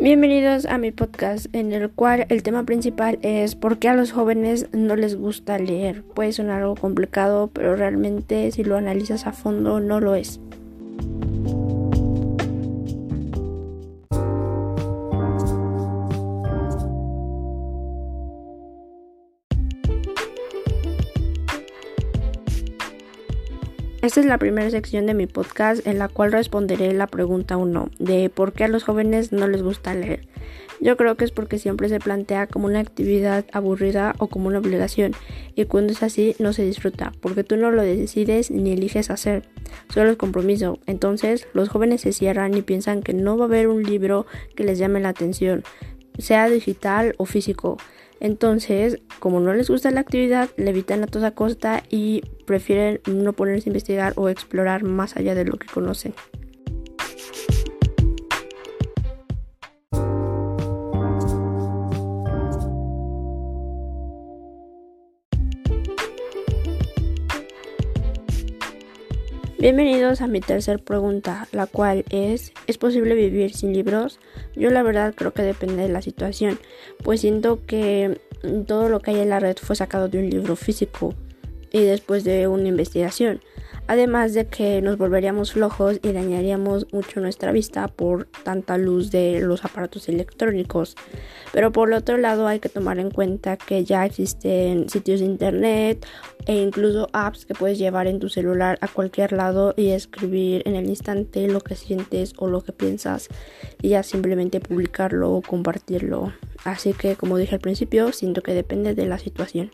Bienvenidos a mi podcast en el cual el tema principal es por qué a los jóvenes no les gusta leer. Puede sonar algo complicado, pero realmente si lo analizas a fondo no lo es. Esta es la primera sección de mi podcast en la cual responderé la pregunta 1 de por qué a los jóvenes no les gusta leer. Yo creo que es porque siempre se plantea como una actividad aburrida o como una obligación y cuando es así no se disfruta porque tú no lo decides ni eliges hacer, solo es compromiso. Entonces los jóvenes se cierran y piensan que no va a haber un libro que les llame la atención, sea digital o físico. Entonces, como no les gusta la actividad, le evitan a toda costa y prefieren no ponerse a investigar o explorar más allá de lo que conocen. Bienvenidos a mi tercer pregunta, la cual es, ¿es posible vivir sin libros? Yo la verdad creo que depende de la situación, pues siento que todo lo que hay en la red fue sacado de un libro físico y después de una investigación. Además de que nos volveríamos flojos y dañaríamos mucho nuestra vista por tanta luz de los aparatos electrónicos. Pero por el otro lado hay que tomar en cuenta que ya existen sitios de internet e incluso apps que puedes llevar en tu celular a cualquier lado y escribir en el instante lo que sientes o lo que piensas y ya simplemente publicarlo o compartirlo. Así que como dije al principio, siento que depende de la situación.